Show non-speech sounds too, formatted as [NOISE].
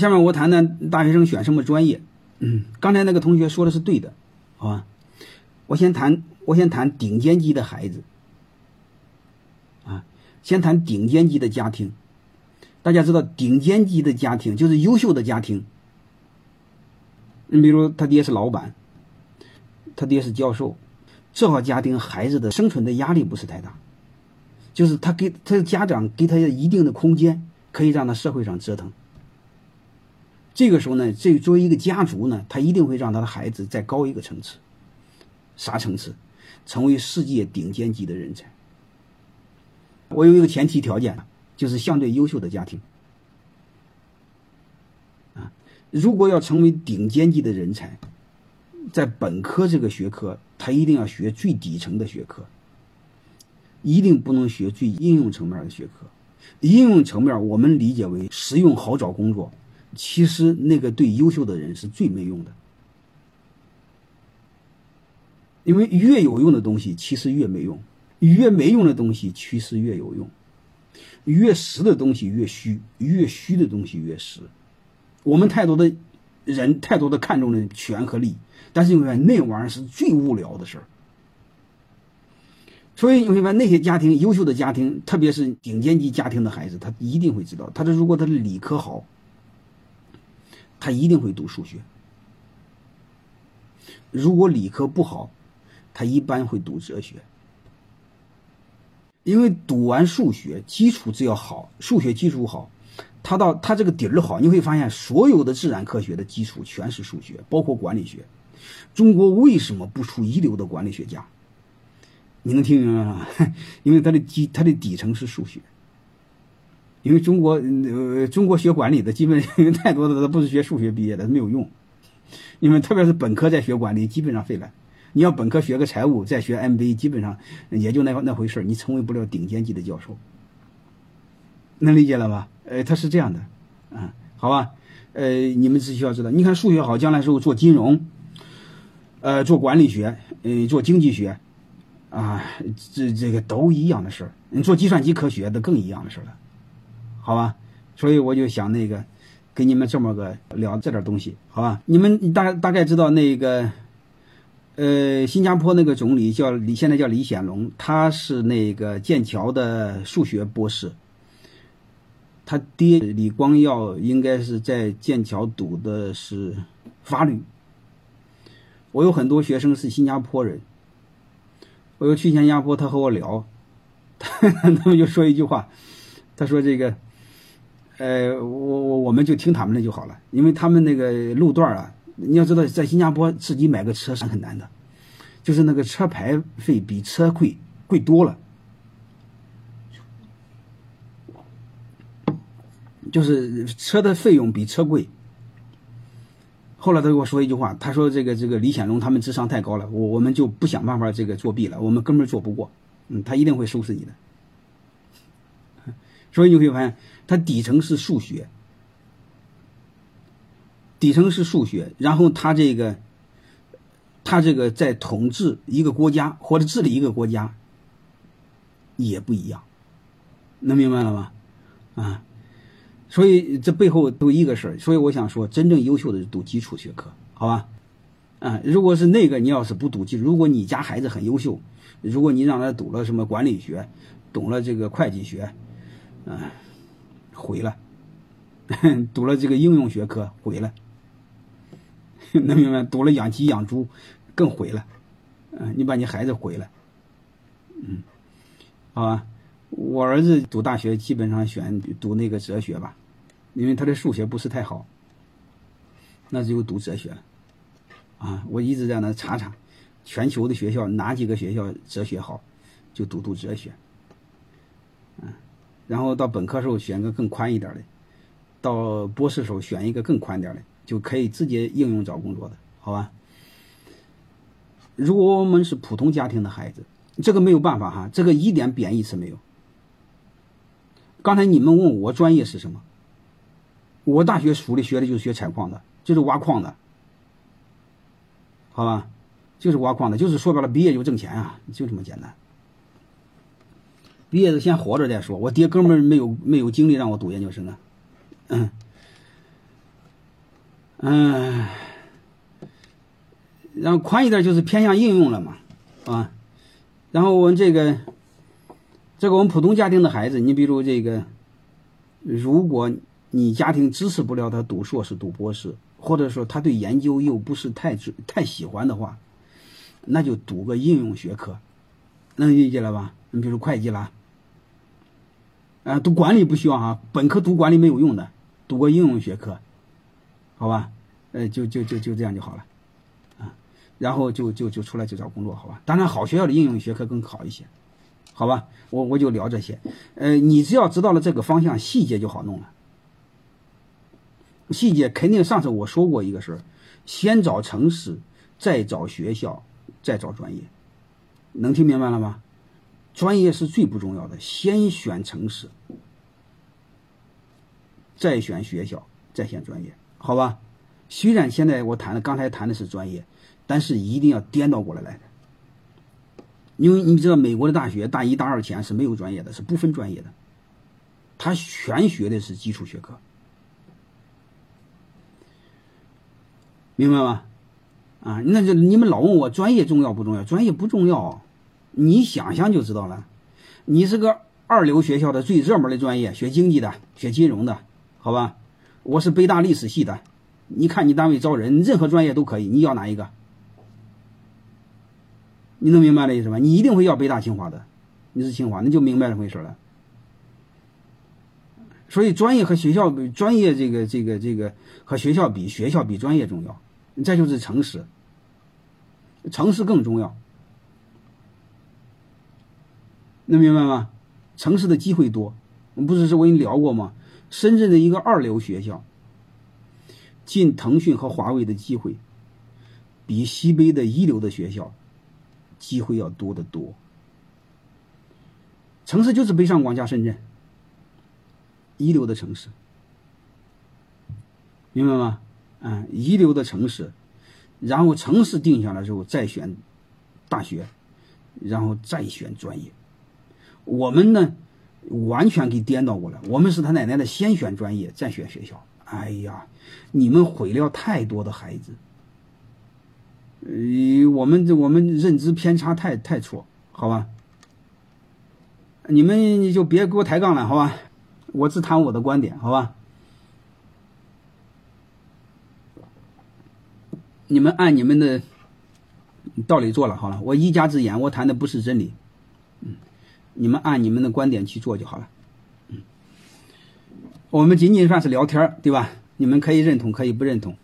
下面我谈谈大学生选什么专业。嗯，刚才那个同学说的是对的，好吧？我先谈，我先谈顶尖级的孩子。啊，先谈顶尖级的家庭。大家知道，顶尖级的家庭就是优秀的家庭。你比如他爹是老板，他爹是教授，这号家庭孩子的生存的压力不是太大，就是他给他的家长给他一定的空间，可以让他社会上折腾。这个时候呢，这作为一个家族呢，他一定会让他的孩子再高一个层次，啥层次？成为世界顶尖级的人才。我有一个前提条件，就是相对优秀的家庭。啊，如果要成为顶尖级的人才，在本科这个学科，他一定要学最底层的学科，一定不能学最应用层面的学科。应用层面，我们理解为实用好找工作。其实那个对优秀的人是最没用的，因为越有用的东西其实越没用，越没用的东西其实越有用，越实的东西越虚，越虚的东西越实。我们太多的人太多的看重了权和利，但是你会那玩意儿是最无聊的事儿。所以你会发现那些家庭优秀的家庭，特别是顶尖级家庭的孩子，他一定会知道，他的如果他的理科好。他一定会读数学。如果理科不好，他一般会读哲学。因为读完数学基础只要好，数学基础好，他到他这个底儿好，你会发现所有的自然科学的基础全是数学，包括管理学。中国为什么不出一流的管理学家？你能听明白吗？[LAUGHS] 因为它的基，它的底层是数学。因为中国，呃，中国学管理的基本 [LAUGHS] 太多的都不是学数学毕业的，没有用。因为特别是本科在学管理，基本上废了。你要本科学个财务，再学 MBA，基本上也就那那回事你成为不了顶尖级的教授。能理解了吧？呃，他是这样的，啊，好吧，呃，你们只需要知道，你看数学好，将来时候做金融，呃，做管理学，呃，做经济学，啊，这这个都一样的事儿。你做计算机科学的更一样的事儿了。好吧，所以我就想那个，给你们这么个聊这点东西，好吧？你们大大概知道那个，呃，新加坡那个总理叫李，现在叫李显龙，他是那个剑桥的数学博士。他爹李光耀应该是在剑桥读的是法律。我有很多学生是新加坡人，我又去新加坡，他和我聊，[LAUGHS] 他们就说一句话，他说这个。呃，我我我们就听他们的就好了，因为他们那个路段啊，你要知道，在新加坡自己买个车是很难的，就是那个车牌费比车贵贵多了，就是车的费用比车贵。后来他跟我说一句话，他说：“这个这个李显龙他们智商太高了，我我们就不想办法这个作弊了，我们根本做不过，嗯，他一定会收拾你的。”所以你会发现，它底层是数学，底层是数学，然后他这个，他这个在统治一个国家或者治理一个国家，也不一样，能明白了吗？啊，所以这背后都一个事儿。所以我想说，真正优秀的是读基础学科，好吧？啊，如果是那个你要是不读基，如果你家孩子很优秀，如果你让他读了什么管理学，懂了这个会计学。嗯，毁了，[LAUGHS] 读了这个应用学科毁了，[LAUGHS] 能明白？读了养鸡养猪更毁了，嗯，你把你孩子毁了，嗯，好吧。我儿子读大学基本上选读那个哲学吧，因为他的数学不是太好，那只有读哲学了。啊，我一直在那查查，全球的学校哪几个学校哲学好，就读读哲学，嗯。然后到本科时候选个更宽一点的，到博士时候选一个更宽点的，就可以直接应用找工作的，好吧？如果我们是普通家庭的孩子，这个没有办法哈，这个一点贬义词没有。刚才你们问我专业是什么，我大学书里学的就是学采矿的，就是挖矿的，好吧？就是挖矿的，就是说白了，毕业就挣钱啊，就这么简单。毕业的先活着再说。我爹哥们没有没有精力让我读研究生啊，嗯，嗯，然后宽一点就是偏向应用了嘛，啊，然后我们这个，这个我们普通家庭的孩子，你比如这个，如果你家庭支持不了他读硕士、读博士，或者说他对研究又不是太太喜欢的话，那就读个应用学科，能理解了吧？你比如会计啦。啊，读管理不需要哈，本科读管理没有用的，读个应用学科，好吧？呃，就就就就这样就好了，啊，然后就就就出来就找工作，好吧？当然，好学校的应用学科更好一些，好吧？我我就聊这些，呃，你只要知道了这个方向，细节就好弄了。细节肯定上次我说过一个事儿，先找城市，再找学校，再找专业，能听明白了吗？专业是最不重要的，先选城市，再选学校，再选专业，好吧？虽然现在我谈的刚才谈的是专业，但是一定要颠倒过来来的，因为你知道美国的大学大一、大二前是没有专业的，是不分专业的，他全学的是基础学科，明白吗？啊，那就你们老问我专业重要不重要？专业不重要。你想想就知道了，你是个二流学校的最热门的专业，学经济的，学金融的，好吧？我是北大历史系的，你看你单位招人，任何专业都可以，你要哪一个？你能明白这意思吗？你一定会要北大清华的，你是清华，那就明白这回事了。所以专业和学校，专业这个这个这个和学校比，学校比专业重要。再就是诚实，诚实更重要。能明白吗？城市的机会多，我不是是我跟你聊过吗？深圳的一个二流学校，进腾讯和华为的机会，比西北的一流的学校机会要多得多。城市就是北上广加深圳，一流的城市，明白吗？嗯，一流的城市，然后城市定下来之后再选大学，然后再选专业。我们呢，完全给颠倒过来。我们是他奶奶的，先选专业，再选学校。哎呀，你们毁了太多的孩子。呃，我们这我们认知偏差太太错，好吧？你们你就别给我抬杠了，好吧？我只谈我的观点，好吧？你们按你们的道理做了，好了。我一家之言，我谈的不是真理。嗯你们按你们的观点去做就好了，嗯，我们仅仅算是聊天对吧？你们可以认同，可以不认同。